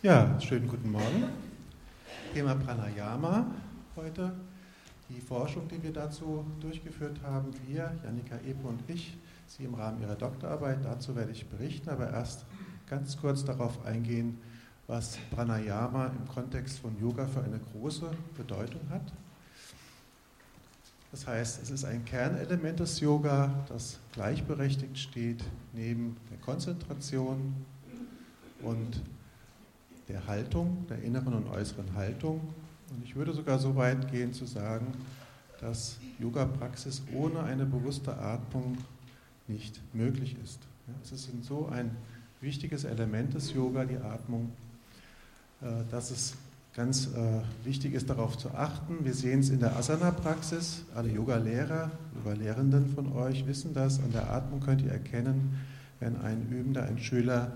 Ja, schönen guten Morgen. Thema Pranayama heute. Die Forschung, die wir dazu durchgeführt haben, wir, Janika Epe und ich, Sie im Rahmen Ihrer Doktorarbeit, dazu werde ich berichten, aber erst ganz kurz darauf eingehen, was Pranayama im Kontext von Yoga für eine große Bedeutung hat. Das heißt, es ist ein Kernelement des Yoga, das gleichberechtigt steht neben der Konzentration und der Haltung, der inneren und äußeren Haltung. Und ich würde sogar so weit gehen zu sagen, dass Yoga-Praxis ohne eine bewusste Atmung nicht möglich ist. Es ist so ein wichtiges Element des Yoga, die Atmung, äh, dass es ganz äh, wichtig ist, darauf zu achten. Wir sehen es in der Asana-Praxis. Alle Yoga-Lehrer, Yoga-Lehrenden von euch wissen das. An der Atmung könnt ihr erkennen, wenn ein Übender, ein Schüler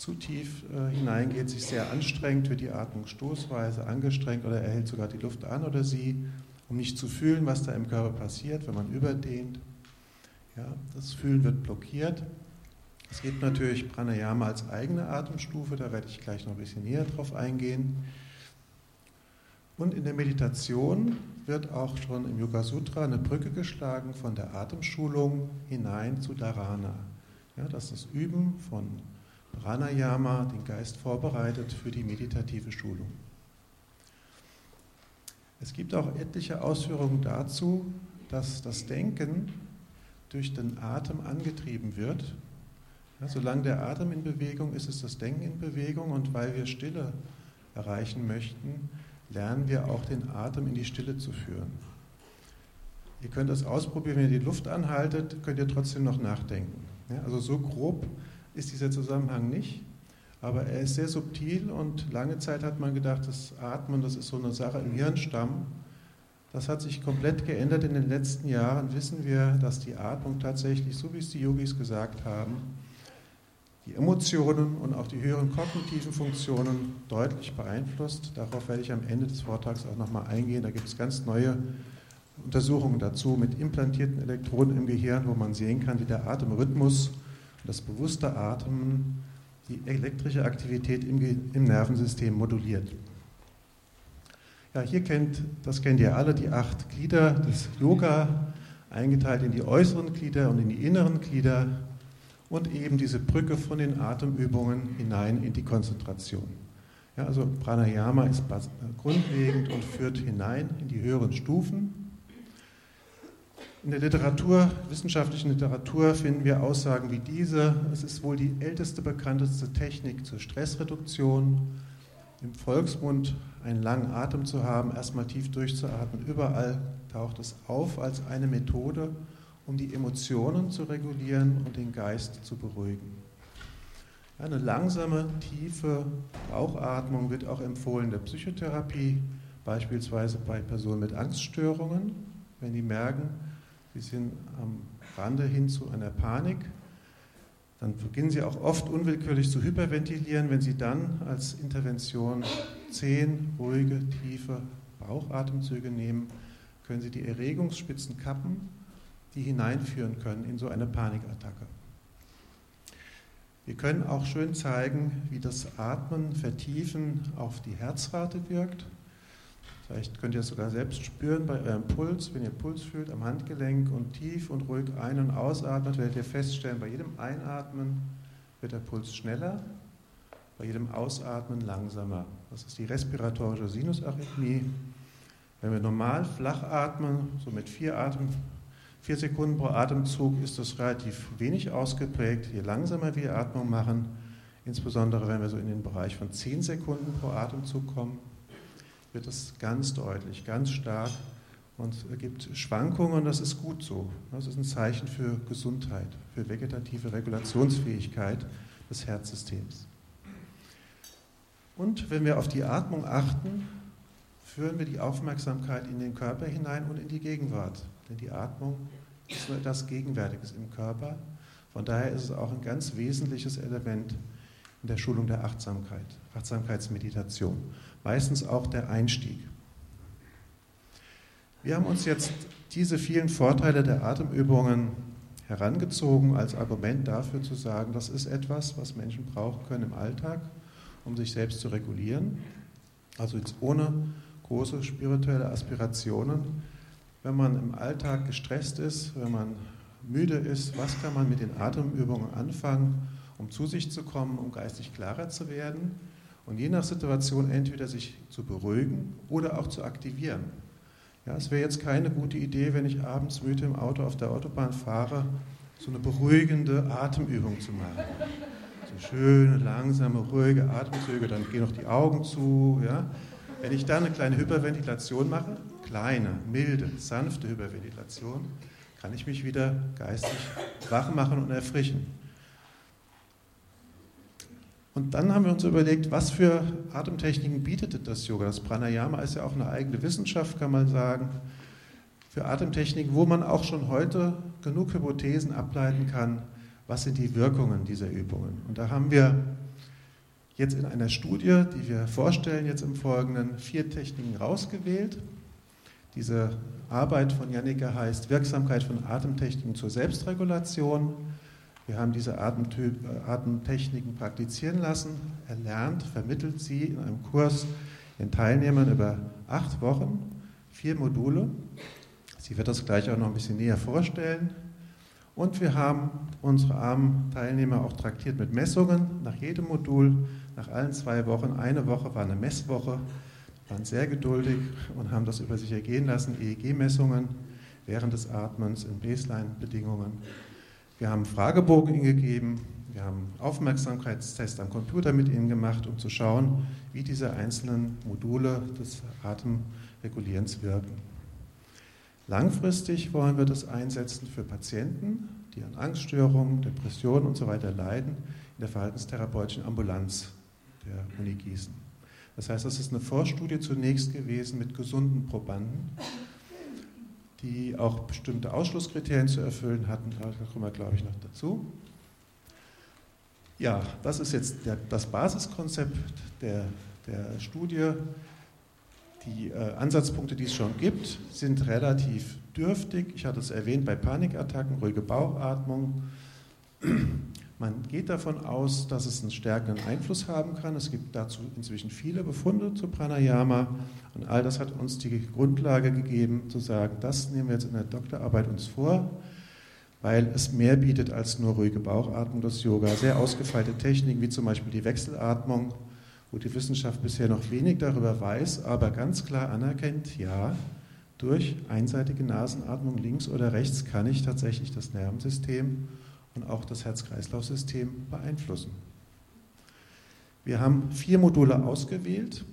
zu tief äh, hineingeht, sich sehr anstrengt, wird die Atmung stoßweise angestrengt oder er hält sogar die Luft an oder sie, um nicht zu fühlen, was da im Körper passiert, wenn man überdehnt. Ja, das Fühlen wird blockiert. Es gibt natürlich Pranayama als eigene Atemstufe, da werde ich gleich noch ein bisschen näher drauf eingehen. Und in der Meditation wird auch schon im Yoga Sutra eine Brücke geschlagen von der Atemschulung hinein zu Dharana. Ja, das ist das Üben von Pranayama den Geist vorbereitet für die meditative Schulung. Es gibt auch etliche Ausführungen dazu, dass das Denken durch den Atem angetrieben wird. Ja, solange der Atem in Bewegung ist, ist das Denken in Bewegung und weil wir Stille erreichen möchten, lernen wir auch den Atem in die Stille zu führen. Ihr könnt das ausprobieren, wenn ihr die Luft anhaltet, könnt ihr trotzdem noch nachdenken. Ja, also so grob ist dieser Zusammenhang nicht, aber er ist sehr subtil und lange Zeit hat man gedacht, das Atmen, das ist so eine Sache im Hirnstamm. Das hat sich komplett geändert. In den letzten Jahren wissen wir, dass die Atmung tatsächlich, so wie es die Yogis gesagt haben, die Emotionen und auch die höheren kognitiven Funktionen deutlich beeinflusst. Darauf werde ich am Ende des Vortrags auch nochmal eingehen. Da gibt es ganz neue Untersuchungen dazu mit implantierten Elektroden im Gehirn, wo man sehen kann, wie der Atemrhythmus das bewusste Atmen die elektrische Aktivität im, im Nervensystem moduliert. Ja, hier kennt, das kennt ihr alle, die acht Glieder des Yoga, eingeteilt in die äußeren Glieder und in die inneren Glieder und eben diese Brücke von den Atemübungen hinein in die Konzentration. Ja, also Pranayama ist grundlegend und führt hinein in die höheren Stufen. In der Literatur, wissenschaftlichen Literatur finden wir Aussagen wie diese. Es ist wohl die älteste, bekannteste Technik zur Stressreduktion. Im Volksmund einen langen Atem zu haben, erstmal tief durchzuatmen. Überall taucht es auf als eine Methode, um die Emotionen zu regulieren und den Geist zu beruhigen. Eine langsame, tiefe Bauchatmung wird auch empfohlen der Psychotherapie, beispielsweise bei Personen mit Angststörungen, wenn die merken, Sie sind am Rande hin zu einer Panik. Dann beginnen Sie auch oft unwillkürlich zu hyperventilieren. Wenn Sie dann als Intervention zehn ruhige, tiefe Bauchatemzüge nehmen, können Sie die Erregungsspitzen kappen, die hineinführen können in so eine Panikattacke. Wir können auch schön zeigen, wie das Atmen, Vertiefen auf die Herzrate wirkt. Vielleicht könnt ihr es sogar selbst spüren bei eurem Puls, wenn ihr Puls fühlt am Handgelenk und tief und ruhig ein- und ausatmet, werdet ihr feststellen, bei jedem Einatmen wird der Puls schneller, bei jedem Ausatmen langsamer. Das ist die respiratorische Sinusarrhythmie. Wenn wir normal flach atmen, so mit vier, Atem, vier Sekunden pro Atemzug, ist das relativ wenig ausgeprägt. Je langsamer wir Atmung machen, insbesondere wenn wir so in den Bereich von zehn Sekunden pro Atemzug kommen, wird es ganz deutlich, ganz stark und gibt Schwankungen, das ist gut so. Das ist ein Zeichen für Gesundheit, für vegetative Regulationsfähigkeit des Herzsystems. Und wenn wir auf die Atmung achten, führen wir die Aufmerksamkeit in den Körper hinein und in die Gegenwart. Denn die Atmung ist nur etwas Gegenwärtiges im Körper. Von daher ist es auch ein ganz wesentliches Element in der Schulung der Achtsamkeit, Achtsamkeitsmeditation meistens auch der Einstieg. Wir haben uns jetzt diese vielen Vorteile der Atemübungen herangezogen als Argument dafür zu sagen, das ist etwas, was Menschen brauchen können im Alltag, um sich selbst zu regulieren. Also jetzt ohne große spirituelle Aspirationen. Wenn man im Alltag gestresst ist, wenn man müde ist, was kann man mit den Atemübungen anfangen, um zu sich zu kommen, um geistig klarer zu werden und je nach Situation entweder sich zu beruhigen oder auch zu aktivieren. Ja, es wäre jetzt keine gute Idee, wenn ich abends müde im Auto auf der Autobahn fahre, so eine beruhigende Atemübung zu machen. So schöne, langsame, ruhige Atemzüge, dann gehen noch die Augen zu. Ja. Wenn ich dann eine kleine Hyperventilation mache, kleine, milde, sanfte Hyperventilation, kann ich mich wieder geistig wach machen und erfrischen. Und dann haben wir uns überlegt, was für Atemtechniken bietet das Yoga? Das Pranayama ist ja auch eine eigene Wissenschaft, kann man sagen, für Atemtechniken, wo man auch schon heute genug Hypothesen ableiten kann, was sind die Wirkungen dieser Übungen. Und da haben wir jetzt in einer Studie, die wir vorstellen, jetzt im Folgenden, vier Techniken rausgewählt. Diese Arbeit von Jannike heißt Wirksamkeit von Atemtechniken zur Selbstregulation. Wir haben diese Atemtyp, Atemtechniken praktizieren lassen, erlernt, vermittelt sie in einem Kurs den Teilnehmern über acht Wochen, vier Module. Sie wird das gleich auch noch ein bisschen näher vorstellen. Und wir haben unsere armen Teilnehmer auch traktiert mit Messungen nach jedem Modul, nach allen zwei Wochen. Eine Woche war eine Messwoche, waren sehr geduldig und haben das über sich ergehen lassen, EEG-Messungen während des Atmens in Baseline-Bedingungen. Wir haben Fragebogen ihnen gegeben, wir haben Aufmerksamkeitstests am Computer mit ihnen gemacht, um zu schauen, wie diese einzelnen Module des Atemregulierens wirken. Langfristig wollen wir das einsetzen für Patienten, die an Angststörungen, Depressionen und so leiden, in der verhaltenstherapeutischen Ambulanz der Uni Gießen. Das heißt, das ist eine Vorstudie zunächst gewesen mit gesunden Probanden die auch bestimmte Ausschlusskriterien zu erfüllen hatten. Da kommen wir, glaube ich, noch dazu. Ja, das ist jetzt der, das Basiskonzept der, der Studie. Die äh, Ansatzpunkte, die es schon gibt, sind relativ dürftig. Ich hatte es erwähnt bei Panikattacken, ruhige Bauchatmung, man geht davon aus, dass es einen stärkeren Einfluss haben kann. Es gibt dazu inzwischen viele Befunde zu Pranayama und all das hat uns die Grundlage gegeben, zu sagen, das nehmen wir jetzt in der Doktorarbeit uns vor, weil es mehr bietet als nur ruhige Bauchatmung, das Yoga. Sehr ausgefeilte Techniken wie zum Beispiel die Wechselatmung, wo die Wissenschaft bisher noch wenig darüber weiß, aber ganz klar anerkennt, ja, durch einseitige Nasenatmung links oder rechts kann ich tatsächlich das Nervensystem und auch das Herz-Kreislauf-System beeinflussen. Wir haben vier Module ausgewählt.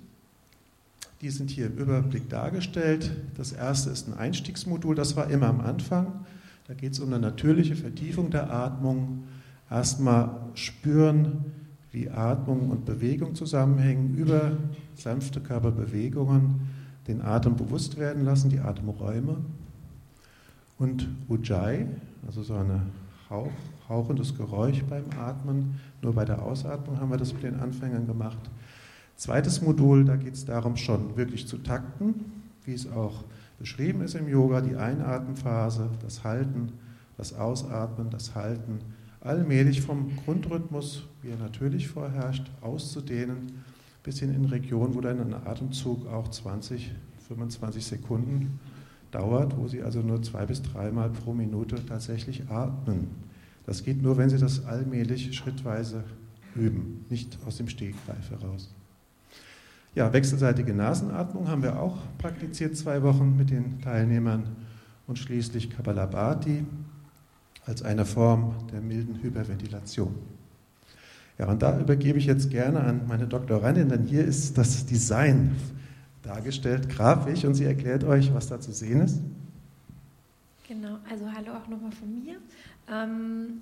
Die sind hier im Überblick dargestellt. Das erste ist ein Einstiegsmodul, das war immer am Anfang. Da geht es um eine natürliche Vertiefung der Atmung. Erstmal spüren, wie Atmung und Bewegung zusammenhängen, über sanfte Körperbewegungen den Atem bewusst werden lassen, die Atemräume. Und Ujjayi, also so eine Hauch, hauchendes Geräusch beim Atmen. Nur bei der Ausatmung haben wir das mit den Anfängern gemacht. Zweites Modul, da geht es darum, schon wirklich zu takten, wie es auch beschrieben ist im Yoga, die Einatmenphase, das Halten, das Ausatmen, das Halten, allmählich vom Grundrhythmus, wie er natürlich vorherrscht, auszudehnen, bis hin in Regionen, wo dann ein Atemzug auch 20, 25 Sekunden dauert, wo Sie also nur zwei bis dreimal pro Minute tatsächlich atmen. Das geht nur, wenn Sie das allmählich, schrittweise üben, nicht aus dem Stegreif heraus. Ja, wechselseitige Nasenatmung haben wir auch praktiziert zwei Wochen mit den Teilnehmern und schließlich Kapalabhati als eine Form der milden Hyperventilation. Ja, und da übergebe ich jetzt gerne an meine Doktorandin, denn hier ist das Design dargestellt, grafisch, und sie erklärt euch, was da zu sehen ist. Genau, also hallo auch nochmal von mir. Ähm,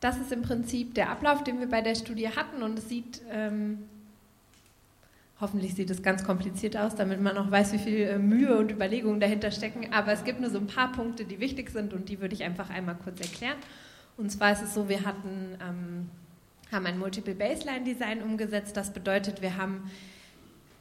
das ist im Prinzip der Ablauf, den wir bei der Studie hatten und es sieht, ähm, hoffentlich sieht es ganz kompliziert aus, damit man auch weiß, wie viel äh, Mühe und Überlegungen dahinter stecken, aber es gibt nur so ein paar Punkte, die wichtig sind und die würde ich einfach einmal kurz erklären. Und zwar ist es so, wir hatten, ähm, haben ein Multiple Baseline Design umgesetzt, das bedeutet, wir haben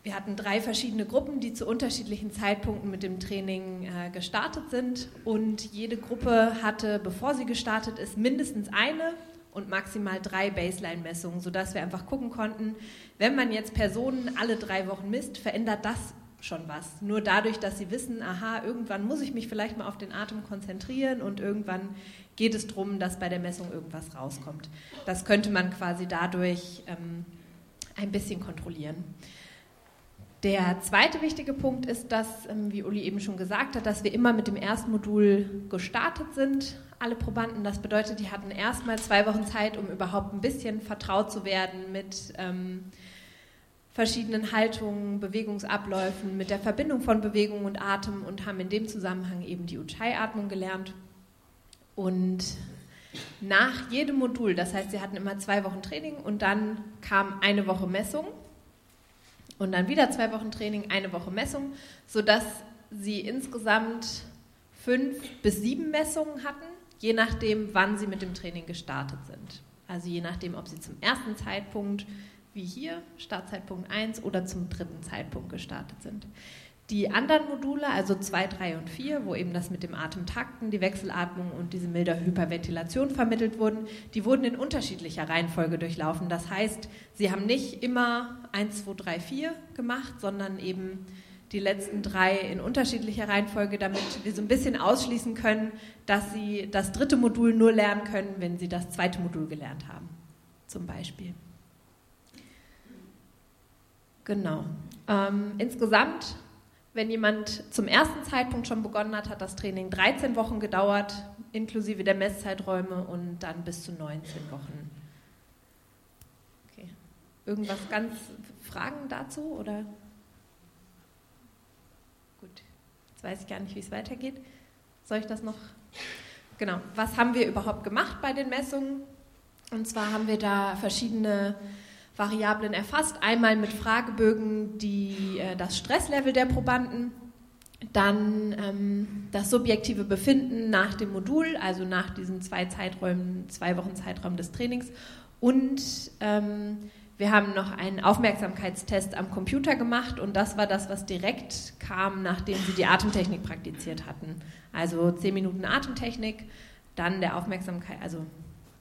wir hatten drei verschiedene Gruppen, die zu unterschiedlichen Zeitpunkten mit dem Training äh, gestartet sind. Und jede Gruppe hatte, bevor sie gestartet ist, mindestens eine und maximal drei Baseline-Messungen, sodass wir einfach gucken konnten, wenn man jetzt Personen alle drei Wochen misst, verändert das schon was. Nur dadurch, dass sie wissen, aha, irgendwann muss ich mich vielleicht mal auf den Atem konzentrieren und irgendwann geht es darum, dass bei der Messung irgendwas rauskommt. Das könnte man quasi dadurch ähm, ein bisschen kontrollieren. Der zweite wichtige Punkt ist, dass, ähm, wie Uli eben schon gesagt hat, dass wir immer mit dem ersten Modul gestartet sind, alle Probanden. Das bedeutet, die hatten erstmal zwei Wochen Zeit, um überhaupt ein bisschen vertraut zu werden mit ähm, verschiedenen Haltungen, Bewegungsabläufen, mit der Verbindung von Bewegung und Atem und haben in dem Zusammenhang eben die Ujjayi-Atmung gelernt. Und nach jedem Modul, das heißt, sie hatten immer zwei Wochen Training und dann kam eine Woche Messung und dann wieder zwei Wochen Training, eine Woche Messung, sodass sie insgesamt fünf bis sieben Messungen hatten, je nachdem, wann sie mit dem Training gestartet sind. Also je nachdem, ob sie zum ersten Zeitpunkt wie hier, Startzeitpunkt 1 oder zum dritten Zeitpunkt gestartet sind. Die anderen Module, also 2, 3 und 4, wo eben das mit dem Atemtakten, die Wechselatmung und diese milde Hyperventilation vermittelt wurden, die wurden in unterschiedlicher Reihenfolge durchlaufen. Das heißt, sie haben nicht immer 1, 2, 3, 4 gemacht, sondern eben die letzten drei in unterschiedlicher Reihenfolge, damit wir so ein bisschen ausschließen können, dass sie das dritte Modul nur lernen können, wenn sie das zweite Modul gelernt haben, zum Beispiel. Genau. Ähm, insgesamt, wenn jemand zum ersten Zeitpunkt schon begonnen hat, hat das Training 13 Wochen gedauert, inklusive der Messzeiträume und dann bis zu 19 Wochen. Okay. Irgendwas ganz Fragen dazu oder? Gut. Jetzt weiß ich gar nicht, wie es weitergeht. Soll ich das noch? Genau. Was haben wir überhaupt gemacht bei den Messungen? Und zwar haben wir da verschiedene Variablen erfasst. Einmal mit Fragebögen die, äh, das Stresslevel der Probanden, dann ähm, das subjektive Befinden nach dem Modul, also nach diesen zwei Zeiträumen, zwei Wochen Zeitraum des Trainings und ähm, wir haben noch einen Aufmerksamkeitstest am Computer gemacht und das war das, was direkt kam, nachdem sie die Atemtechnik praktiziert hatten. Also zehn Minuten Atemtechnik, dann der Aufmerksamkeit, also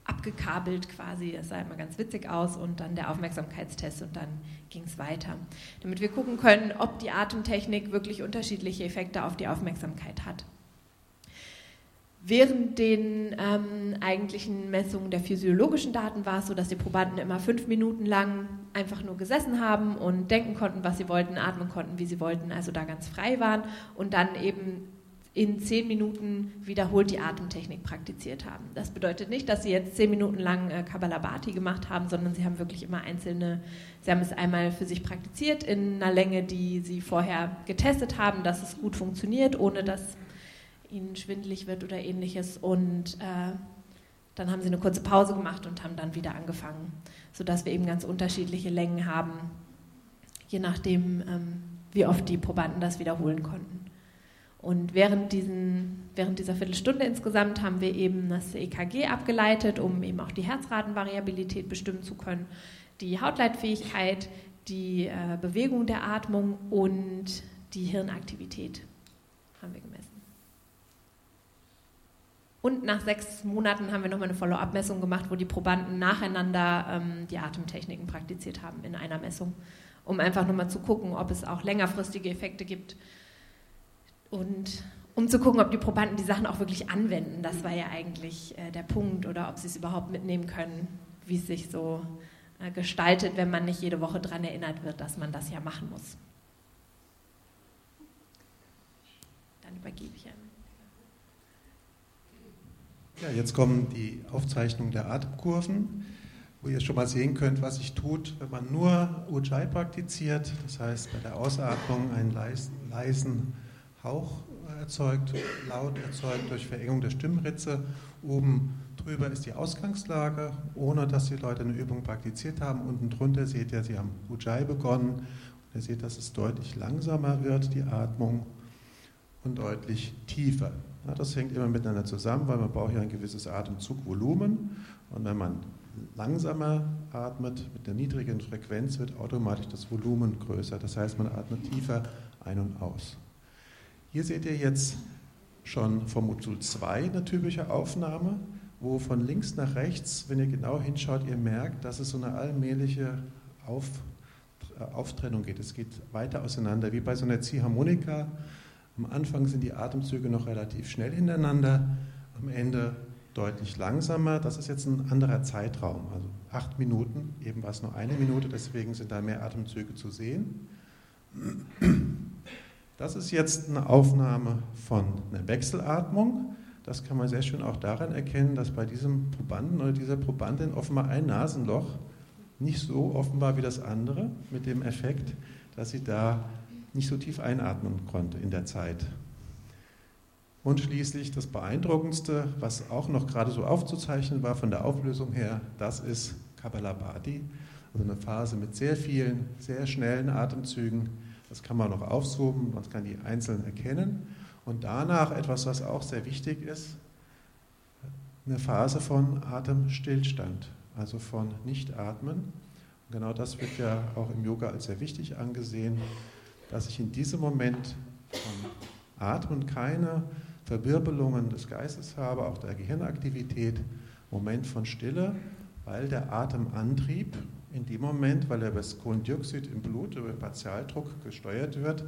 abgekabelt quasi, das sah immer ganz witzig aus und dann der Aufmerksamkeitstest und dann ging es weiter. Damit wir gucken können, ob die Atemtechnik wirklich unterschiedliche Effekte auf die Aufmerksamkeit hat. Während den ähm, eigentlichen Messungen der physiologischen Daten war es so, dass die Probanden immer fünf Minuten lang einfach nur gesessen haben und denken konnten, was sie wollten, atmen konnten, wie sie wollten, also da ganz frei waren und dann eben in zehn Minuten wiederholt die Atemtechnik praktiziert haben. Das bedeutet nicht, dass sie jetzt zehn Minuten lang äh, Kabbalabhati gemacht haben, sondern sie haben wirklich immer einzelne, sie haben es einmal für sich praktiziert in einer Länge, die sie vorher getestet haben, dass es gut funktioniert, ohne dass ihnen schwindelig wird oder ähnliches. Und äh, dann haben sie eine kurze Pause gemacht und haben dann wieder angefangen, sodass wir eben ganz unterschiedliche Längen haben, je nachdem, ähm, wie oft die Probanden das wiederholen konnten. Und während, diesen, während dieser Viertelstunde insgesamt haben wir eben das EKG abgeleitet, um eben auch die Herzratenvariabilität bestimmen zu können, die Hautleitfähigkeit, die äh, Bewegung der Atmung und die Hirnaktivität haben wir gemessen. Und nach sechs Monaten haben wir nochmal eine Follow-up-Messung gemacht, wo die Probanden nacheinander ähm, die Atemtechniken praktiziert haben in einer Messung, um einfach nochmal zu gucken, ob es auch längerfristige Effekte gibt und um zu gucken, ob die Probanden die Sachen auch wirklich anwenden. Das war ja eigentlich äh, der Punkt oder ob sie es überhaupt mitnehmen können, wie es sich so äh, gestaltet, wenn man nicht jede Woche daran erinnert wird, dass man das ja machen muss. Dann übergebe ich an. Ja, jetzt kommen die Aufzeichnungen der Atemkurven, wo ihr schon mal sehen könnt, was sich tut, wenn man nur Ujjayi praktiziert. Das heißt, bei der Ausatmung einen leisen, leisen Hauch erzeugt, Laut erzeugt durch Verengung der Stimmritze. Oben drüber ist die Ausgangslage, ohne dass die Leute eine Übung praktiziert haben. Unten drunter seht ihr, sie haben Ujjayi begonnen. Und ihr seht, dass es deutlich langsamer wird, die Atmung, und deutlich tiefer. Ja, das hängt immer miteinander zusammen, weil man braucht ja ein gewisses Atemzugvolumen. Und wenn man langsamer atmet, mit der niedrigen Frequenz, wird automatisch das Volumen größer. Das heißt, man atmet tiefer ein und aus. Hier seht ihr jetzt schon vom Modul 2 eine typische Aufnahme wo von links nach rechts, wenn ihr genau hinschaut, ihr merkt, dass es so eine allmähliche Auf, äh, Auftrennung geht. Es geht weiter auseinander, wie bei so einer Ziehharmonika. Am Anfang sind die Atemzüge noch relativ schnell hintereinander, am Ende deutlich langsamer. Das ist jetzt ein anderer Zeitraum, also acht Minuten. Eben war es nur eine Minute, deswegen sind da mehr Atemzüge zu sehen. Das ist jetzt eine Aufnahme von einer Wechselatmung. Das kann man sehr schön auch daran erkennen, dass bei diesem Probanden oder dieser Probandin offenbar ein Nasenloch nicht so offen war wie das andere, mit dem Effekt, dass sie da nicht so tief einatmen konnte in der Zeit. Und schließlich das Beeindruckendste, was auch noch gerade so aufzuzeichnen war von der Auflösung her, das ist Kabbalabhati, also eine Phase mit sehr vielen, sehr schnellen Atemzügen. Das kann man noch aufzoomen, man kann die einzeln erkennen. Und danach etwas, was auch sehr wichtig ist, eine Phase von Atemstillstand, also von Nichtatmen. Und genau das wird ja auch im Yoga als sehr wichtig angesehen, dass ich in diesem Moment vom Atmen keine Verwirbelungen des Geistes habe, auch der Gehirnaktivität, Moment von Stille, weil der Atemantrieb in dem Moment, weil er über das Kohlendioxid im Blut, über Partialdruck gesteuert wird,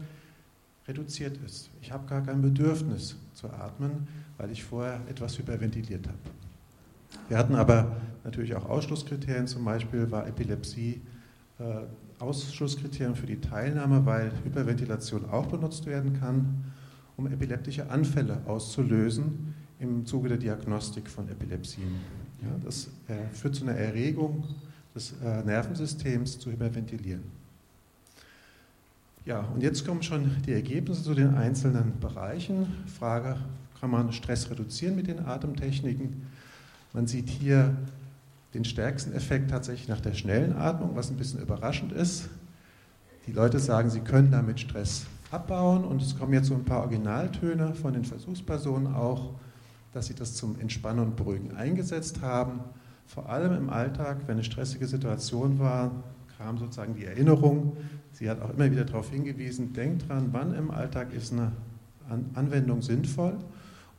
reduziert ist. Ich habe gar kein Bedürfnis zu atmen, weil ich vorher etwas hyperventiliert habe. Wir hatten aber natürlich auch Ausschlusskriterien, zum Beispiel war Epilepsie äh, Ausschlusskriterium für die Teilnahme, weil Hyperventilation auch benutzt werden kann um epileptische Anfälle auszulösen im Zuge der Diagnostik von Epilepsien. Ja, das äh, führt zu einer Erregung des äh, Nervensystems zu hyperventilieren. Ja, und jetzt kommen schon die Ergebnisse zu den einzelnen Bereichen. Frage, kann man Stress reduzieren mit den Atemtechniken? Man sieht hier den stärksten Effekt tatsächlich nach der schnellen Atmung, was ein bisschen überraschend ist. Die Leute sagen, sie können damit Stress abbauen. Und es kommen jetzt so ein paar Originaltöne von den Versuchspersonen auch, dass sie das zum Entspannen und Beruhigen eingesetzt haben. Vor allem im Alltag, wenn eine stressige Situation war, kam sozusagen die Erinnerung. Sie hat auch immer wieder darauf hingewiesen, denkt dran, wann im Alltag ist eine Anwendung sinnvoll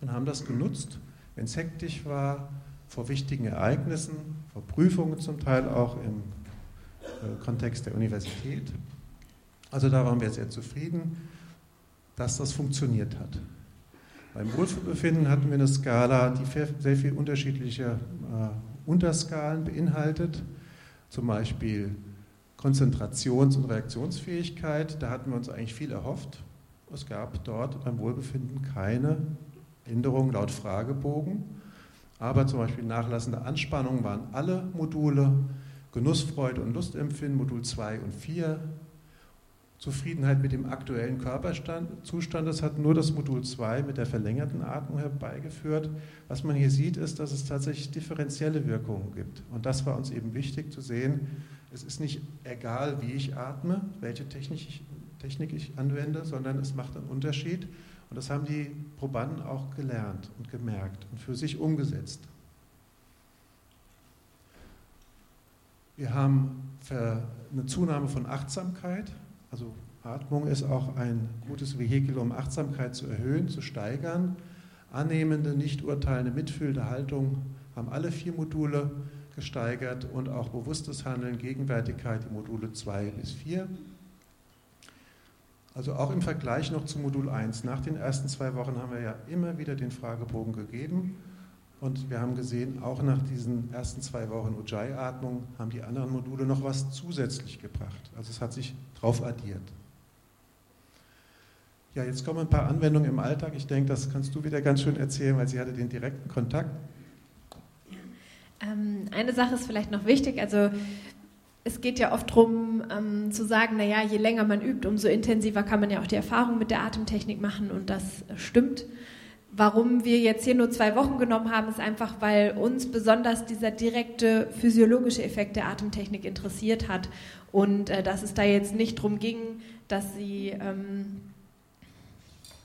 und haben das genutzt, wenn es hektisch war, vor wichtigen Ereignissen, vor Prüfungen zum Teil auch im äh, Kontext der Universität. Also da waren wir sehr zufrieden, dass das funktioniert hat. Beim Wohlbefinden hatten wir eine Skala, die sehr viele unterschiedliche äh, Unterskalen beinhaltet, zum Beispiel Konzentrations- und Reaktionsfähigkeit. Da hatten wir uns eigentlich viel erhofft. Es gab dort beim Wohlbefinden keine Änderung laut Fragebogen. Aber zum Beispiel nachlassende Anspannung waren alle Module, Genussfreude und Lustempfinden, Modul 2 und 4, Zufriedenheit mit dem aktuellen Körperzustand. Das hat nur das Modul 2 mit der verlängerten Atmung herbeigeführt. Was man hier sieht, ist, dass es tatsächlich differenzielle Wirkungen gibt. Und das war uns eben wichtig zu sehen. Es ist nicht egal, wie ich atme, welche Technik ich, Technik ich anwende, sondern es macht einen Unterschied. Und das haben die Probanden auch gelernt und gemerkt und für sich umgesetzt. Wir haben eine Zunahme von Achtsamkeit, also Atmung ist auch ein gutes Vehikel, um Achtsamkeit zu erhöhen, zu steigern. Annehmende, nicht urteilende, mitfühlende Haltung haben alle vier Module gesteigert und auch bewusstes Handeln, Gegenwärtigkeit, die Module 2 bis 4. Also auch im Vergleich noch zu Modul 1. Nach den ersten zwei Wochen haben wir ja immer wieder den Fragebogen gegeben und wir haben gesehen, auch nach diesen ersten zwei Wochen Ujjayi-Atmung haben die anderen Module noch was zusätzlich gebracht. Also es hat sich drauf addiert. Ja, jetzt kommen ein paar Anwendungen im Alltag. Ich denke, das kannst du wieder ganz schön erzählen, weil sie hatte den direkten Kontakt. Ähm, eine Sache ist vielleicht noch wichtig. Also es geht ja oft darum ähm, zu sagen, naja, je länger man übt, umso intensiver kann man ja auch die Erfahrung mit der Atemtechnik machen und das stimmt. Warum wir jetzt hier nur zwei Wochen genommen haben, ist einfach, weil uns besonders dieser direkte physiologische Effekt der Atemtechnik interessiert hat und äh, dass es da jetzt nicht darum ging, dass sie, ähm,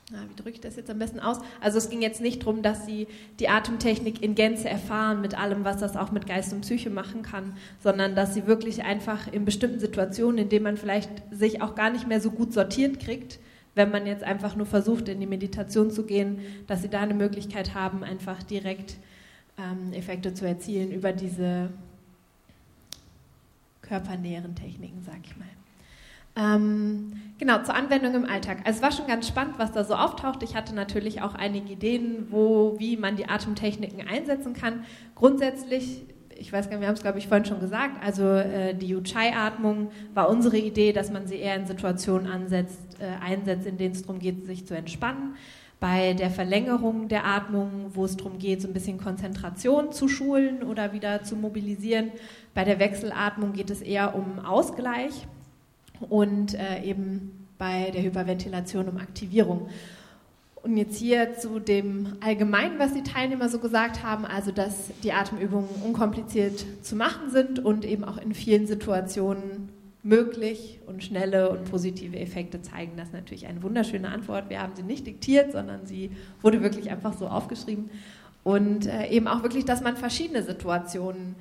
wie drücke ich das jetzt am besten aus? Also es ging jetzt nicht darum, dass sie die Atemtechnik in Gänze erfahren mit allem, was das auch mit Geist und Psyche machen kann, sondern dass sie wirklich einfach in bestimmten Situationen, in denen man vielleicht sich auch gar nicht mehr so gut sortiert kriegt, wenn man jetzt einfach nur versucht, in die Meditation zu gehen, dass sie da eine Möglichkeit haben, einfach direkt ähm, Effekte zu erzielen über diese körpernäheren Techniken, sag ich mal. Ähm, genau, zur Anwendung im Alltag. Also es war schon ganz spannend, was da so auftaucht. Ich hatte natürlich auch einige Ideen, wo, wie man die Atemtechniken einsetzen kann. Grundsätzlich, ich weiß gar nicht, wir haben es, glaube ich, vorhin schon gesagt, also äh, die Ujjayi-Atmung war unsere Idee, dass man sie eher in Situationen ansetzt, äh, einsetzt, in denen es darum geht, sich zu entspannen. Bei der Verlängerung der Atmung, wo es darum geht, so ein bisschen Konzentration zu schulen oder wieder zu mobilisieren. Bei der Wechselatmung geht es eher um Ausgleich und äh, eben bei der Hyperventilation um Aktivierung. Und jetzt hier zu dem Allgemeinen, was die Teilnehmer so gesagt haben, also dass die Atemübungen unkompliziert zu machen sind und eben auch in vielen Situationen möglich und schnelle und positive Effekte zeigen. Das ist natürlich eine wunderschöne Antwort. Wir haben sie nicht diktiert, sondern sie wurde wirklich einfach so aufgeschrieben. Und äh, eben auch wirklich, dass man verschiedene Situationen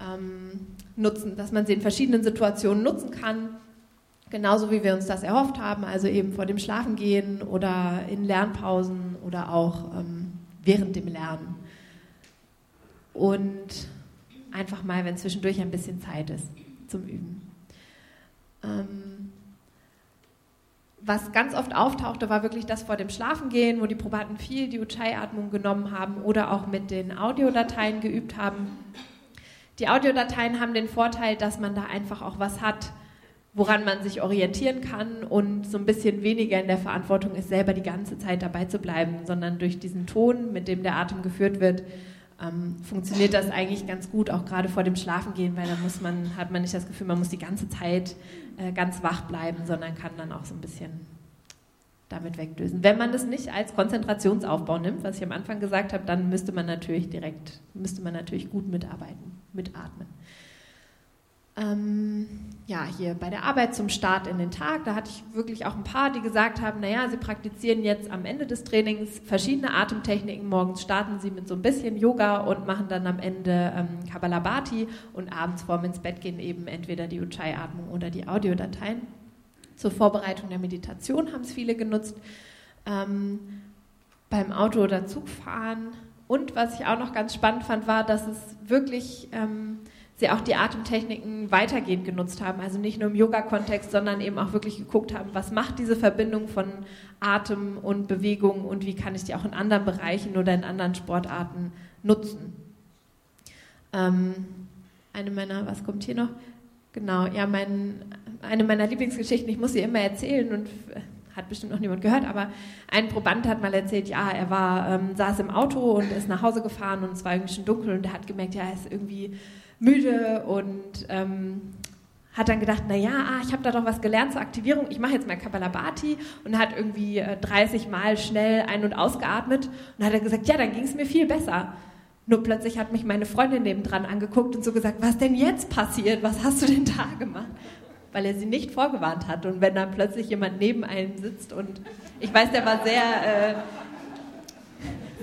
ähm, nutzen, dass man sie in verschiedenen Situationen nutzen kann Genauso wie wir uns das erhofft haben, also eben vor dem Schlafengehen oder in Lernpausen oder auch ähm, während dem Lernen. Und einfach mal, wenn zwischendurch ein bisschen Zeit ist zum Üben. Ähm, was ganz oft auftauchte, war wirklich das vor dem Schlafengehen, wo die Probanden viel die Ujjayi-Atmung genommen haben oder auch mit den Audiodateien geübt haben. Die Audiodateien haben den Vorteil, dass man da einfach auch was hat, woran man sich orientieren kann und so ein bisschen weniger in der Verantwortung ist, selber die ganze Zeit dabei zu bleiben, sondern durch diesen Ton, mit dem der Atem geführt wird, ähm, funktioniert das eigentlich ganz gut, auch gerade vor dem Schlafengehen, weil da muss man, hat man nicht das Gefühl, man muss die ganze Zeit äh, ganz wach bleiben, sondern kann dann auch so ein bisschen damit wegdösen. Wenn man das nicht als Konzentrationsaufbau nimmt, was ich am Anfang gesagt habe, dann müsste man natürlich direkt, müsste man natürlich gut mitarbeiten, mitatmen. Ähm, ja, hier bei der Arbeit zum Start in den Tag, da hatte ich wirklich auch ein paar, die gesagt haben, naja, sie praktizieren jetzt am Ende des Trainings verschiedene Atemtechniken. Morgens starten sie mit so ein bisschen Yoga und machen dann am Ende ähm, Kabbalabhati und abends vorm ins Bett gehen eben entweder die Ujjayi-Atmung oder die Audiodateien. Zur Vorbereitung der Meditation haben es viele genutzt. Ähm, beim Auto- oder Zugfahren. Und was ich auch noch ganz spannend fand, war, dass es wirklich... Ähm, sie auch die Atemtechniken weitergehend genutzt haben. Also nicht nur im Yoga-Kontext, sondern eben auch wirklich geguckt haben, was macht diese Verbindung von Atem und Bewegung und wie kann ich die auch in anderen Bereichen oder in anderen Sportarten nutzen. Ähm, eine meiner, was kommt hier noch? Genau, ja, mein, eine meiner Lieblingsgeschichten, ich muss sie immer erzählen und hat bestimmt noch niemand gehört, aber ein Proband hat mal erzählt, ja, er war, ähm, saß im Auto und ist nach Hause gefahren und es war irgendwie schon dunkel und er hat gemerkt, ja, er ist irgendwie müde und ähm, hat dann gedacht, na ja, ah, ich habe da doch was gelernt zur Aktivierung. Ich mache jetzt mal Kapalabhati und hat irgendwie äh, 30 Mal schnell ein- und ausgeatmet und hat er gesagt, ja, dann ging es mir viel besser. Nur plötzlich hat mich meine Freundin nebendran angeguckt und so gesagt, was denn jetzt passiert? Was hast du denn da gemacht? Weil er sie nicht vorgewarnt hat. Und wenn dann plötzlich jemand neben einem sitzt und ich weiß, der war sehr äh,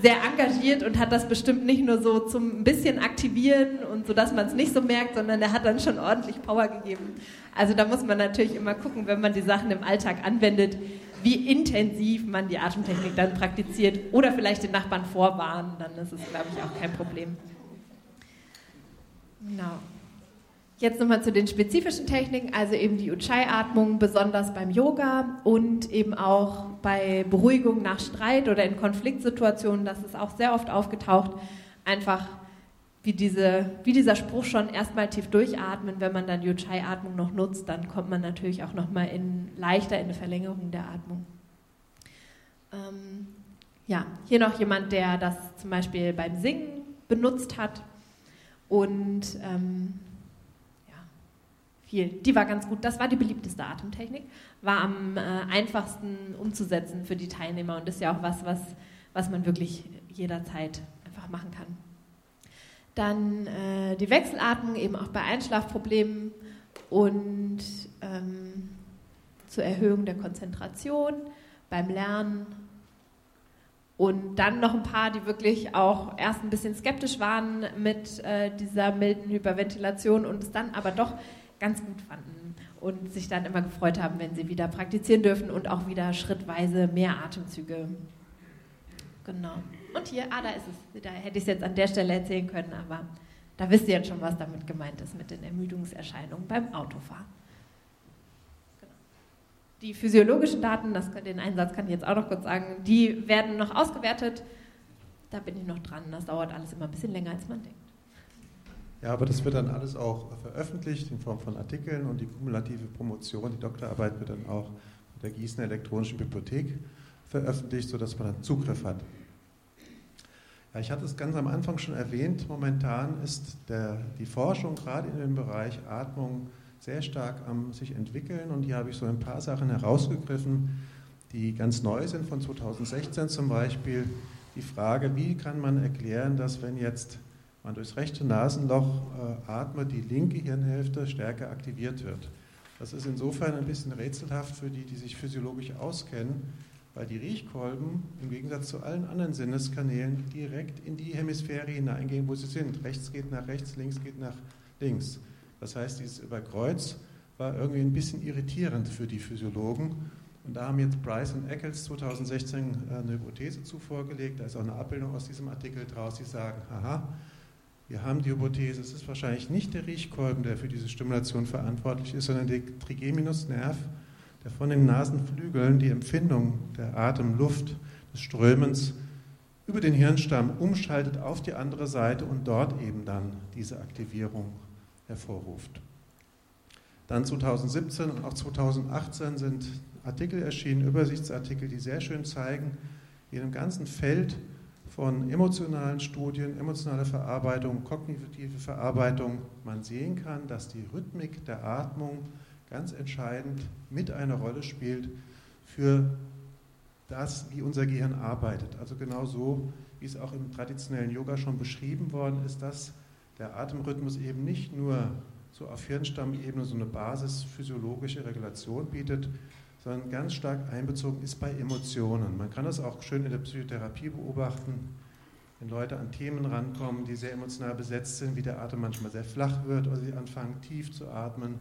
sehr engagiert und hat das bestimmt nicht nur so zum ein bisschen aktivieren und so, dass man es nicht so merkt, sondern er hat dann schon ordentlich Power gegeben. Also da muss man natürlich immer gucken, wenn man die Sachen im Alltag anwendet, wie intensiv man die Atemtechnik dann praktiziert oder vielleicht den Nachbarn vorwarnen, dann ist es, glaube ich, auch kein Problem. Genau. Jetzt nochmal zu den spezifischen Techniken, also eben die Ujjayi-Atmung, besonders beim Yoga und eben auch bei Beruhigung nach Streit oder in Konfliktsituationen, das ist auch sehr oft aufgetaucht, einfach wie, diese, wie dieser Spruch schon erstmal tief durchatmen, wenn man dann Ujjayi-Atmung noch nutzt, dann kommt man natürlich auch nochmal in, leichter in eine Verlängerung der Atmung. Ähm, ja, hier noch jemand, der das zum Beispiel beim Singen benutzt hat. Und ähm, viel. Die war ganz gut. Das war die beliebteste Atemtechnik. War am äh, einfachsten umzusetzen für die Teilnehmer und ist ja auch was, was, was man wirklich jederzeit einfach machen kann. Dann äh, die Wechselatmung eben auch bei Einschlafproblemen und ähm, zur Erhöhung der Konzentration beim Lernen. Und dann noch ein paar, die wirklich auch erst ein bisschen skeptisch waren mit äh, dieser milden Hyperventilation und es dann aber doch ganz gut fanden und sich dann immer gefreut haben, wenn sie wieder praktizieren dürfen und auch wieder schrittweise mehr Atemzüge. Genau. Und hier, ah, da ist es. Da hätte ich es jetzt an der Stelle erzählen können, aber da wisst ihr jetzt schon, was damit gemeint ist mit den Ermüdungserscheinungen beim Autofahren. Genau. Die physiologischen Daten, das, den Einsatz kann ich jetzt auch noch kurz sagen, die werden noch ausgewertet. Da bin ich noch dran. Das dauert alles immer ein bisschen länger, als man denkt. Ja, aber das wird dann alles auch veröffentlicht in Form von Artikeln und die kumulative Promotion, die Doktorarbeit wird dann auch mit der Gießener Elektronischen Bibliothek veröffentlicht, sodass man dann Zugriff hat. Ja, ich hatte es ganz am Anfang schon erwähnt, momentan ist der, die Forschung gerade in dem Bereich Atmung sehr stark am sich entwickeln und hier habe ich so ein paar Sachen herausgegriffen, die ganz neu sind von 2016 zum Beispiel. Die Frage, wie kann man erklären, dass wenn jetzt man durchs rechte Nasenloch äh, atmet, die linke Hirnhälfte stärker aktiviert wird. Das ist insofern ein bisschen rätselhaft für die, die sich physiologisch auskennen, weil die Riechkolben im Gegensatz zu allen anderen Sinneskanälen direkt in die Hemisphäre hineingehen, wo sie sind. Rechts geht nach rechts, links geht nach links. Das heißt, dieses Überkreuz war irgendwie ein bisschen irritierend für die Physiologen. Und da haben jetzt Bryce und Eccles 2016 äh, eine Hypothese zu vorgelegt. Da ist auch eine Abbildung aus diesem Artikel draus, die sagen, aha, wir haben die Hypothese, es ist wahrscheinlich nicht der Riechkolben, der für diese Stimulation verantwortlich ist, sondern der Trigeminusnerv, der von den Nasenflügeln die Empfindung der Atemluft, des Strömens über den Hirnstamm umschaltet auf die andere Seite und dort eben dann diese Aktivierung hervorruft. Dann 2017 und auch 2018 sind Artikel erschienen, Übersichtsartikel, die sehr schön zeigen, in einem ganzen Feld von emotionalen Studien, emotionale Verarbeitung, kognitive Verarbeitung man sehen kann, dass die Rhythmik der Atmung ganz entscheidend mit eine Rolle spielt für das, wie unser Gehirn arbeitet. Also genau so, wie es auch im traditionellen Yoga schon beschrieben worden ist, dass der Atemrhythmus eben nicht nur so auf Hirnstammebene so eine basisphysiologische Regulation bietet, sondern ganz stark einbezogen ist bei Emotionen. Man kann das auch schön in der Psychotherapie beobachten, wenn Leute an Themen rankommen, die sehr emotional besetzt sind, wie der Atem manchmal sehr flach wird oder sie anfangen tief zu atmen.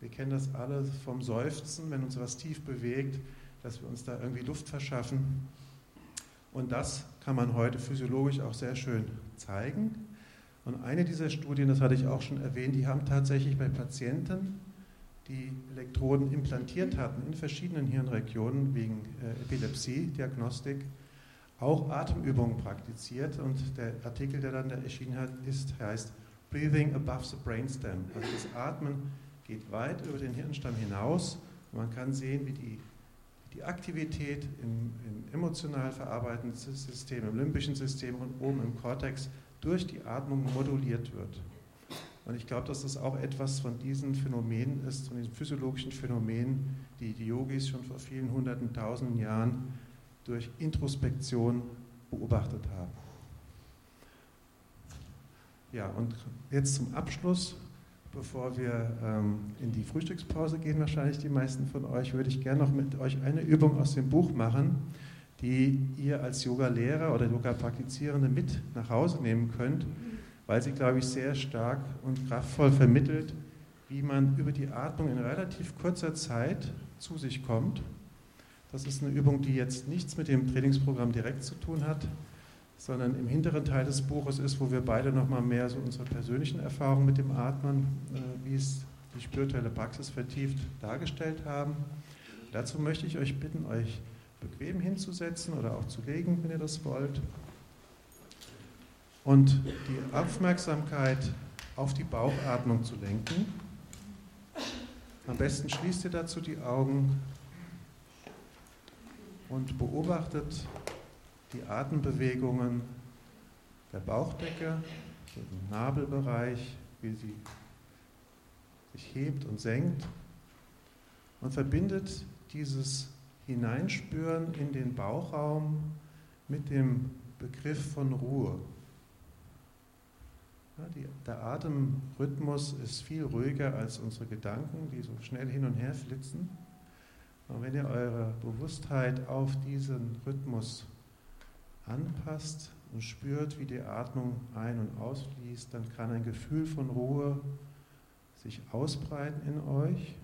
Wir kennen das alle vom Seufzen, wenn uns was tief bewegt, dass wir uns da irgendwie Luft verschaffen. Und das kann man heute physiologisch auch sehr schön zeigen. Und eine dieser Studien, das hatte ich auch schon erwähnt, die haben tatsächlich bei Patienten die Elektroden implantiert hatten in verschiedenen Hirnregionen wegen äh, Epilepsie-Diagnostik, auch Atemübungen praktiziert. Und der Artikel, der dann da erschienen hat, ist, heißt Breathing Above the Brainstem. Also das Atmen geht weit über den Hirnstamm hinaus. Man kann sehen, wie die, die Aktivität im, im emotional verarbeitenden System, im limbischen System und oben im Kortex durch die Atmung moduliert wird. Und ich glaube, dass das auch etwas von diesen Phänomenen ist, von diesen physiologischen Phänomenen, die die Yogis schon vor vielen hunderten, tausenden Jahren durch Introspektion beobachtet haben. Ja, und jetzt zum Abschluss, bevor wir ähm, in die Frühstückspause gehen, wahrscheinlich die meisten von euch, würde ich gerne noch mit euch eine Übung aus dem Buch machen, die ihr als Yoga-Lehrer oder Yoga-Praktizierende mit nach Hause nehmen könnt weil sie, glaube ich, sehr stark und kraftvoll vermittelt, wie man über die Atmung in relativ kurzer Zeit zu sich kommt. Das ist eine Übung, die jetzt nichts mit dem Trainingsprogramm direkt zu tun hat, sondern im hinteren Teil des Buches ist, wo wir beide nochmal mehr so unsere persönlichen Erfahrungen mit dem Atmen, äh, wie es die spirituelle Praxis vertieft dargestellt haben. Dazu möchte ich euch bitten, euch bequem hinzusetzen oder auch zu legen, wenn ihr das wollt und die Aufmerksamkeit auf die Bauchatmung zu lenken. Am besten schließt ihr dazu die Augen und beobachtet die Atembewegungen der Bauchdecke, im Nabelbereich, wie sie sich hebt und senkt und verbindet dieses Hineinspüren in den Bauchraum mit dem Begriff von Ruhe. Der Atemrhythmus ist viel ruhiger als unsere Gedanken, die so schnell hin und her flitzen. Und wenn ihr eure Bewusstheit auf diesen Rhythmus anpasst und spürt, wie die Atmung ein- und ausfließt, dann kann ein Gefühl von Ruhe sich ausbreiten in euch.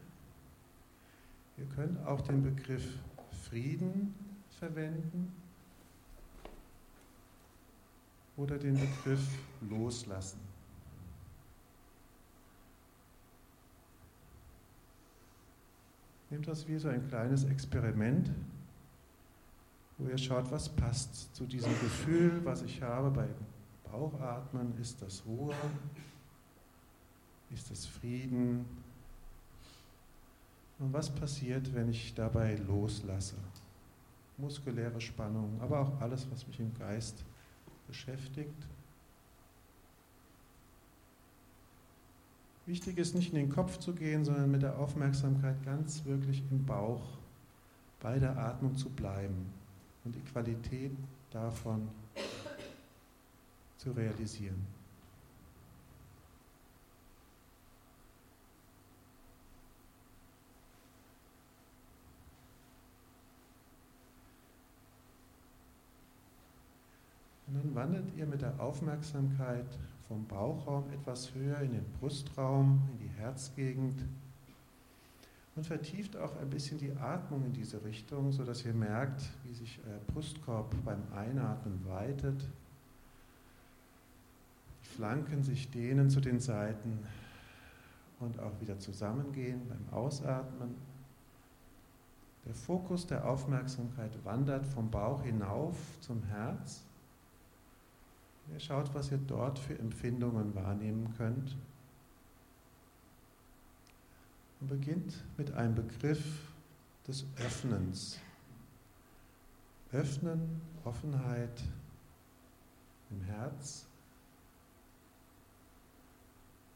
Ihr könnt auch den Begriff Frieden verwenden oder den Begriff loslassen. Nehmt das wie so ein kleines Experiment, wo ihr schaut, was passt zu diesem Gefühl, was ich habe beim Bauchatmen. Ist das Ruhe? Ist das Frieden? Und was passiert, wenn ich dabei loslasse? Muskuläre Spannung, aber auch alles, was mich im Geist beschäftigt. Wichtig ist nicht in den Kopf zu gehen, sondern mit der Aufmerksamkeit ganz wirklich im Bauch bei der Atmung zu bleiben und die Qualität davon zu realisieren. Und dann wandert ihr mit der Aufmerksamkeit vom Bauchraum etwas höher in den Brustraum, in die Herzgegend und vertieft auch ein bisschen die Atmung in diese Richtung, sodass ihr merkt, wie sich euer Brustkorb beim Einatmen weitet, die Flanken sich dehnen zu den Seiten und auch wieder zusammengehen beim Ausatmen. Der Fokus der Aufmerksamkeit wandert vom Bauch hinauf zum Herz. Ihr schaut, was ihr dort für Empfindungen wahrnehmen könnt und beginnt mit einem Begriff des Öffnens. Öffnen, Offenheit im Herz,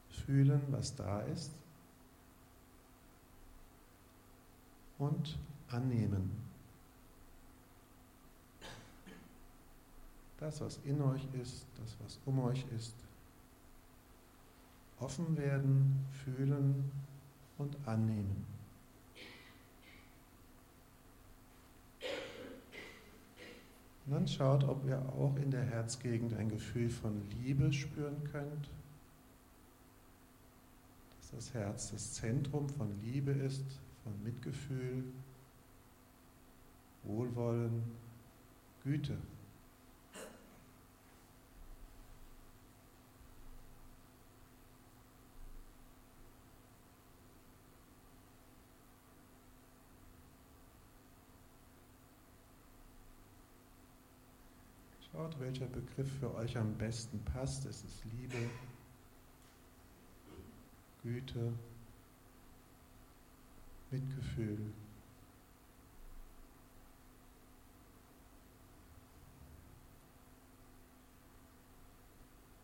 fühlen, was da ist und annehmen. Das, was in euch ist, das, was um euch ist. Offen werden, fühlen und annehmen. Und dann schaut, ob ihr auch in der Herzgegend ein Gefühl von Liebe spüren könnt. Dass das Herz das Zentrum von Liebe ist, von Mitgefühl, Wohlwollen, Güte. Schaut, welcher Begriff für euch am besten passt. Es ist Liebe, Güte, Mitgefühl.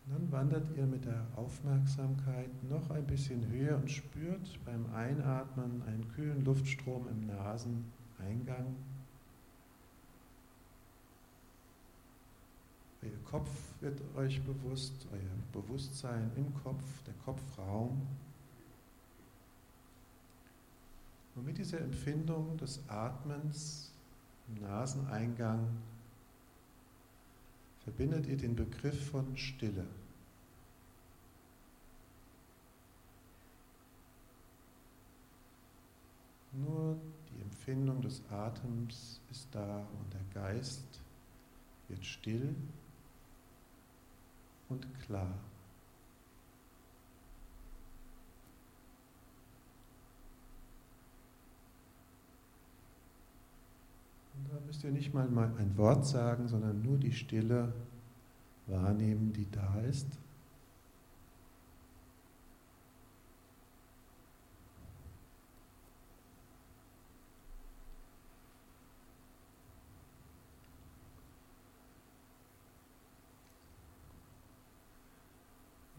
Dann wandert ihr mit der Aufmerksamkeit noch ein bisschen höher und spürt beim Einatmen einen kühlen Luftstrom im Naseneingang. Euer Kopf wird euch bewusst, euer Bewusstsein im Kopf, der Kopfraum. Und mit dieser Empfindung des Atmens im Naseneingang verbindet ihr den Begriff von Stille. Nur die Empfindung des Atems ist da und der Geist wird still und klar. Und da müsst ihr nicht mal ein Wort sagen, sondern nur die Stille wahrnehmen, die da ist.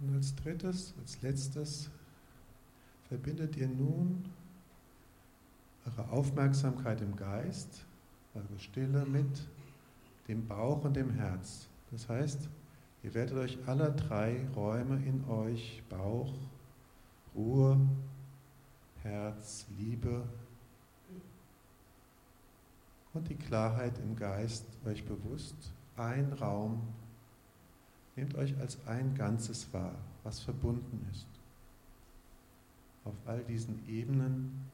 Und als drittes, als letztes, verbindet ihr nun eure Aufmerksamkeit im Geist, eure Stille mit dem Bauch und dem Herz. Das heißt, ihr werdet euch alle drei Räume in euch, Bauch, Ruhe, Herz, Liebe und die Klarheit im Geist euch bewusst, ein Raum Nehmt euch als ein Ganzes wahr, was verbunden ist. Auf all diesen Ebenen.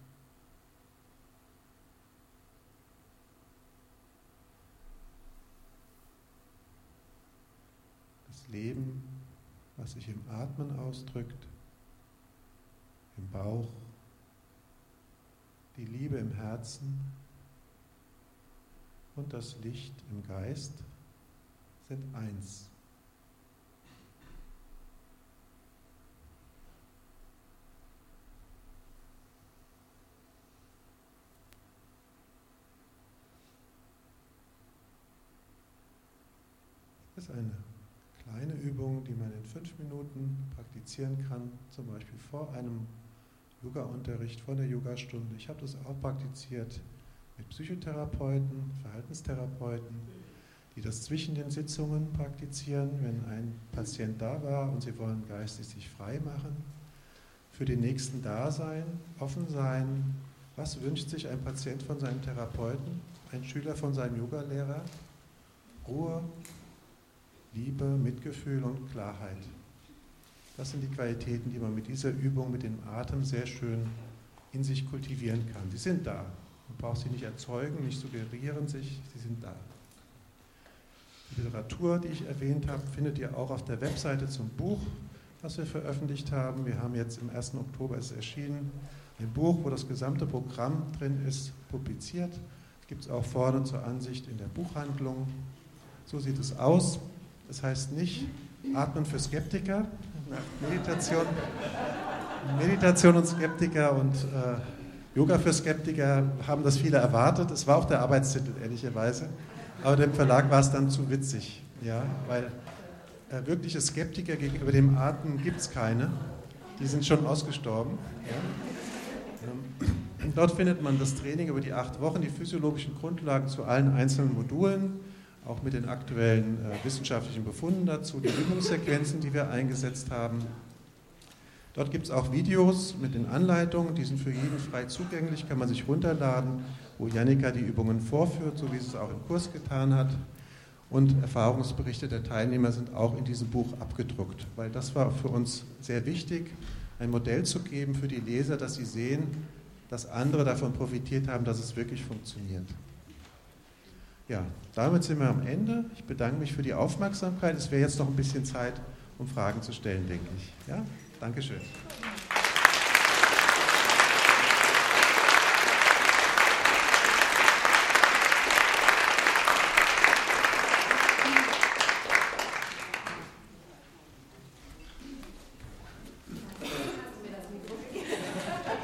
das Leben, was sich im Atmen ausdrückt, im Bauch, die Liebe im Herzen und das Licht im Geist sind eins. Ist eine kleine Übung, die man in fünf Minuten praktizieren kann, zum Beispiel vor einem Yoga-Unterricht, vor einer Yogastunde. Ich habe das auch praktiziert mit Psychotherapeuten, Verhaltenstherapeuten, die das zwischen den Sitzungen praktizieren, wenn ein Patient da war und sie wollen geistig sich frei machen. Für den nächsten Dasein, offen sein. Was wünscht sich ein Patient von seinem Therapeuten, ein Schüler von seinem Yogalehrer? Ruhe, Liebe, Mitgefühl und Klarheit. Das sind die Qualitäten, die man mit dieser Übung, mit dem Atem sehr schön in sich kultivieren kann. Sie sind da. Man braucht sie nicht erzeugen, nicht suggerieren sich, sie sind da. Die Literatur, die ich erwähnt habe, findet ihr auch auf der Webseite zum Buch, was wir veröffentlicht haben. Wir haben jetzt im 1. Oktober es erschienen, ein Buch, wo das gesamte Programm drin ist, publiziert. Gibt es auch vorne zur Ansicht in der Buchhandlung. So sieht es aus. Das heißt nicht Atmen für Skeptiker, Meditation, Meditation und Skeptiker und äh, Yoga für Skeptiker haben das viele erwartet. Es war auch der Arbeitstitel, ehrlicherweise. Aber dem Verlag war es dann zu witzig, ja, weil äh, wirkliche Skeptiker gegenüber dem Atmen gibt es keine. Die sind schon ausgestorben. Ja. Ähm, dort findet man das Training über die acht Wochen, die physiologischen Grundlagen zu allen einzelnen Modulen auch mit den aktuellen äh, wissenschaftlichen Befunden dazu, die Übungssequenzen, die wir eingesetzt haben. Dort gibt es auch Videos mit den Anleitungen, die sind für jeden frei zugänglich, kann man sich runterladen, wo Janika die Übungen vorführt, so wie sie es auch im Kurs getan hat. Und Erfahrungsberichte der Teilnehmer sind auch in diesem Buch abgedruckt, weil das war für uns sehr wichtig, ein Modell zu geben für die Leser, dass sie sehen, dass andere davon profitiert haben, dass es wirklich funktioniert. Ja, damit sind wir am Ende. Ich bedanke mich für die Aufmerksamkeit. Es wäre jetzt noch ein bisschen Zeit, um Fragen zu stellen, denke ich. Ja, Dankeschön.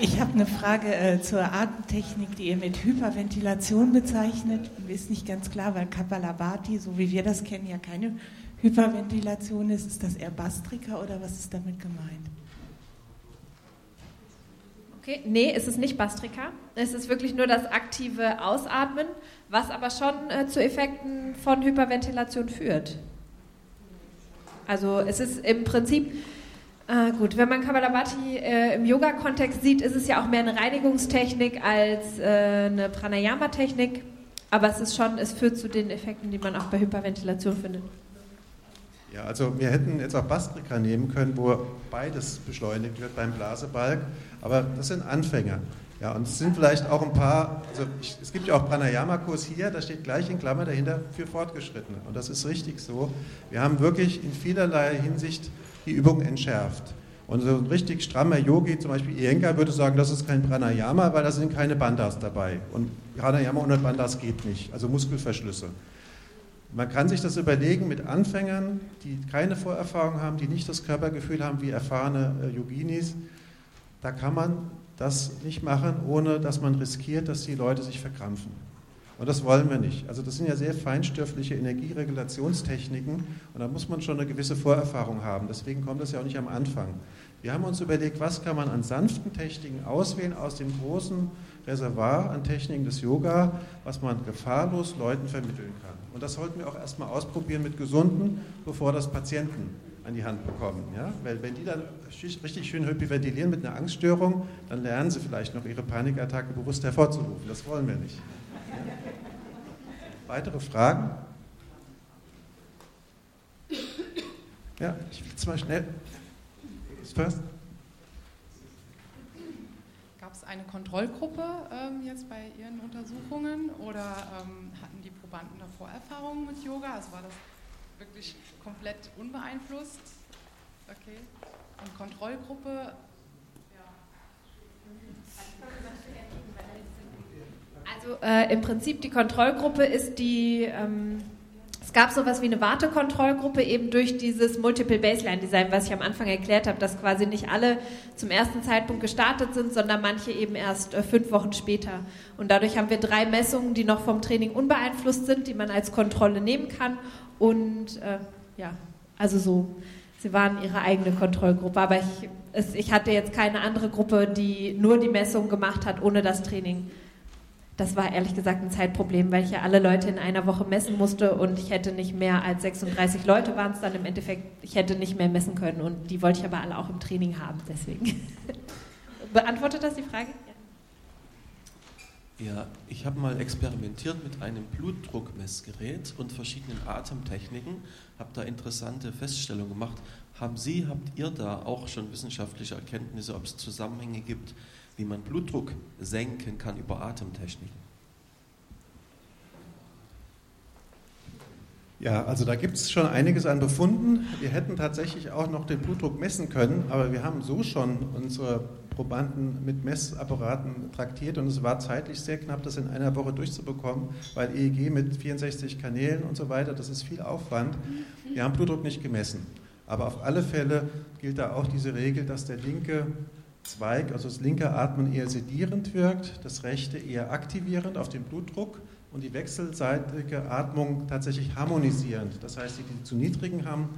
Ich habe eine Frage äh, zur Atemtechnik, die ihr mit Hyperventilation bezeichnet. Mir ist nicht ganz klar, weil Kapalabhati, so wie wir das kennen, ja keine Hyperventilation ist. Ist das eher Bastrika oder was ist damit gemeint? Okay, nee, es ist nicht Bastrika. Es ist wirklich nur das aktive Ausatmen, was aber schon äh, zu Effekten von Hyperventilation führt. Also es ist im Prinzip Ah, gut, wenn man Kapalabhati äh, im Yoga-Kontext sieht, ist es ja auch mehr eine Reinigungstechnik als äh, eine Pranayama-Technik. Aber es ist schon, es führt zu den Effekten, die man auch bei Hyperventilation findet. Ja, also wir hätten jetzt auch Bastrika nehmen können, wo beides beschleunigt wird beim Blasebalg, aber das sind Anfänger. Ja, und es sind vielleicht auch ein paar, also ich, es gibt ja auch Pranayama-Kurs hier, da steht gleich in Klammer dahinter für Fortgeschrittene. Und das ist richtig so. Wir haben wirklich in vielerlei Hinsicht die Übung entschärft. Und so ein richtig strammer Yogi, zum Beispiel Iyengar, würde sagen, das ist kein Pranayama, weil da sind keine Bandas dabei. Und Pranayama ohne Bandas geht nicht, also Muskelverschlüsse. Man kann sich das überlegen mit Anfängern, die keine Vorerfahrung haben, die nicht das Körpergefühl haben wie erfahrene äh, Yoginis. Da kann man das nicht machen, ohne dass man riskiert, dass die Leute sich verkrampfen. Und das wollen wir nicht. Also das sind ja sehr feinstoffliche Energieregulationstechniken und da muss man schon eine gewisse Vorerfahrung haben. Deswegen kommt das ja auch nicht am Anfang. Wir haben uns überlegt, was kann man an sanften Techniken auswählen aus dem großen Reservoir an Techniken des Yoga, was man gefahrlos Leuten vermitteln kann. Und das sollten wir auch erstmal ausprobieren mit Gesunden, bevor das Patienten an die Hand bekommen. Ja? Weil wenn die dann richtig schön hyperventilieren mit einer Angststörung, dann lernen sie vielleicht noch ihre Panikattacke bewusst hervorzurufen. Das wollen wir nicht. Weitere Fragen? Ja, ich will jetzt mal schnell. First. Gab es eine Kontrollgruppe ähm, jetzt bei Ihren Untersuchungen oder ähm, hatten die Probanden davor Erfahrungen mit Yoga? Also war das wirklich komplett unbeeinflusst. Okay. Und Kontrollgruppe. Also äh, im Prinzip die Kontrollgruppe ist die, ähm, es gab sowas wie eine Wartekontrollgruppe eben durch dieses Multiple Baseline Design, was ich am Anfang erklärt habe, dass quasi nicht alle zum ersten Zeitpunkt gestartet sind, sondern manche eben erst äh, fünf Wochen später. Und dadurch haben wir drei Messungen, die noch vom Training unbeeinflusst sind, die man als Kontrolle nehmen kann. Und äh, ja, also so, sie waren ihre eigene Kontrollgruppe, aber ich, es, ich hatte jetzt keine andere Gruppe, die nur die Messung gemacht hat, ohne das Training das war ehrlich gesagt ein Zeitproblem, weil ich ja alle Leute in einer Woche messen musste und ich hätte nicht mehr als 36 Leute waren es dann im Endeffekt, ich hätte nicht mehr messen können und die wollte ich aber alle auch im Training haben, deswegen. Beantwortet das die Frage? Ja, ja ich habe mal experimentiert mit einem Blutdruckmessgerät und verschiedenen Atemtechniken, habe da interessante Feststellungen gemacht. Haben Sie, habt ihr da auch schon wissenschaftliche Erkenntnisse, ob es Zusammenhänge gibt wie man Blutdruck senken kann über Atemtechniken. Ja, also da gibt es schon einiges an Befunden. Wir hätten tatsächlich auch noch den Blutdruck messen können, aber wir haben so schon unsere Probanden mit Messapparaten traktiert und es war zeitlich sehr knapp, das in einer Woche durchzubekommen, weil EEG mit 64 Kanälen und so weiter, das ist viel Aufwand. Wir haben Blutdruck nicht gemessen. Aber auf alle Fälle gilt da auch diese Regel, dass der linke Zweig, also das linke Atmen eher sedierend wirkt, das rechte eher aktivierend auf den Blutdruck und die wechselseitige Atmung tatsächlich harmonisierend. Das heißt, die, die zu niedrigen haben,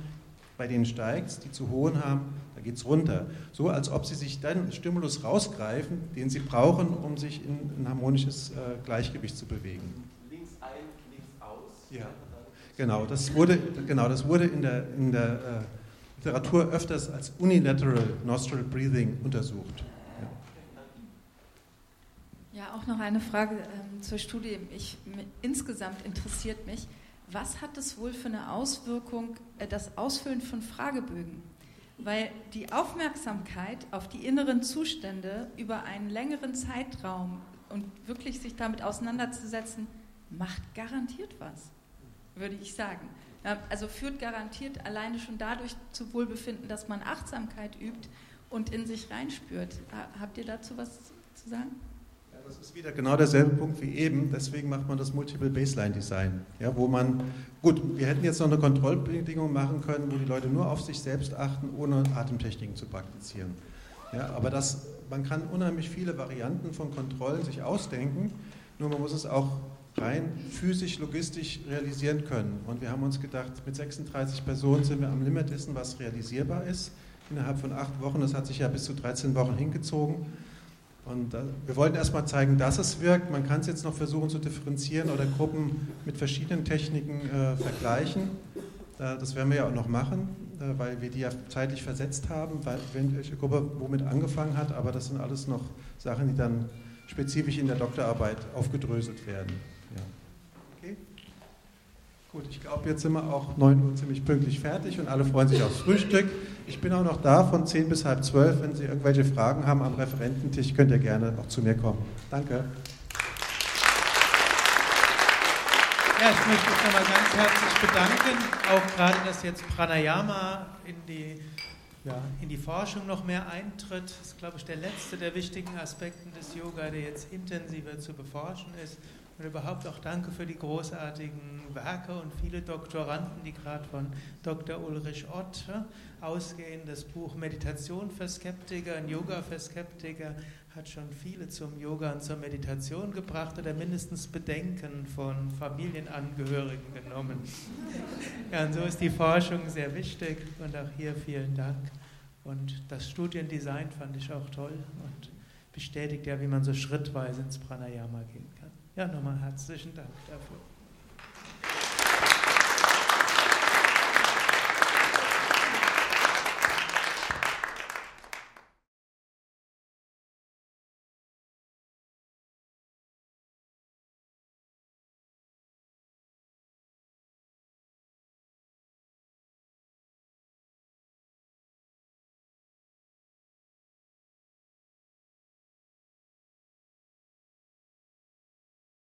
bei denen steigt es, die zu hohen haben, da geht es runter. So, als ob sie sich dann Stimulus rausgreifen, den sie brauchen, um sich in ein harmonisches äh, Gleichgewicht zu bewegen. Links ein, links aus. Ja, genau. Das wurde, genau, das wurde in der, in der äh, Literatur öfters als Unilateral Nostril Breathing untersucht. Ja, ja auch noch eine Frage ähm, zur Studie. Ich, insgesamt interessiert mich, was hat es wohl für eine Auswirkung, äh, das Ausfüllen von Fragebögen? Weil die Aufmerksamkeit auf die inneren Zustände über einen längeren Zeitraum und wirklich sich damit auseinanderzusetzen, macht garantiert was, würde ich sagen. Also führt garantiert alleine schon dadurch zu Wohlbefinden, dass man Achtsamkeit übt und in sich reinspürt. Habt ihr dazu was zu sagen? Ja, das ist wieder genau derselbe Punkt wie eben. Deswegen macht man das Multiple Baseline Design, ja, wo man gut, wir hätten jetzt noch eine Kontrollbedingung machen können, wo die Leute nur auf sich selbst achten, ohne Atemtechniken zu praktizieren. Ja, aber das, man kann unheimlich viele Varianten von Kontrollen sich ausdenken. Nur man muss es auch rein physisch, logistisch realisieren können. Und wir haben uns gedacht, mit 36 Personen sind wir am Limit dessen, was realisierbar ist. Innerhalb von acht Wochen, das hat sich ja bis zu 13 Wochen hingezogen. Und wir wollten erstmal zeigen, dass es wirkt. Man kann es jetzt noch versuchen zu differenzieren oder Gruppen mit verschiedenen Techniken äh, vergleichen. Äh, das werden wir ja auch noch machen, äh, weil wir die ja zeitlich versetzt haben, weil welche Gruppe womit angefangen hat. Aber das sind alles noch Sachen, die dann spezifisch in der Doktorarbeit aufgedröselt werden. Gut, ich glaube, jetzt sind wir auch 9 Uhr ziemlich pünktlich fertig und alle freuen sich aufs Frühstück. Ich bin auch noch da von 10 bis halb 12. Wenn Sie irgendwelche Fragen haben am Referententisch, könnt ihr gerne auch zu mir kommen. Danke. Ja, ich möchte mich nochmal ganz herzlich bedanken, auch gerade, dass jetzt Pranayama in die, ja, in die Forschung noch mehr eintritt. Das ist, glaube ich, der letzte der wichtigen Aspekte des Yoga, der jetzt intensiver zu beforschen ist. Und überhaupt auch danke für die großartigen Werke und viele Doktoranden, die gerade von Dr. Ulrich Ott ausgehen. Das Buch Meditation für Skeptiker und Yoga für Skeptiker hat schon viele zum Yoga und zur Meditation gebracht oder mindestens Bedenken von Familienangehörigen genommen. Ja, und so ist die Forschung sehr wichtig und auch hier vielen Dank. Und das Studiendesign fand ich auch toll und bestätigt ja, wie man so schrittweise ins Pranayama kann. Ja, nochmal herzlichen Dank dafür.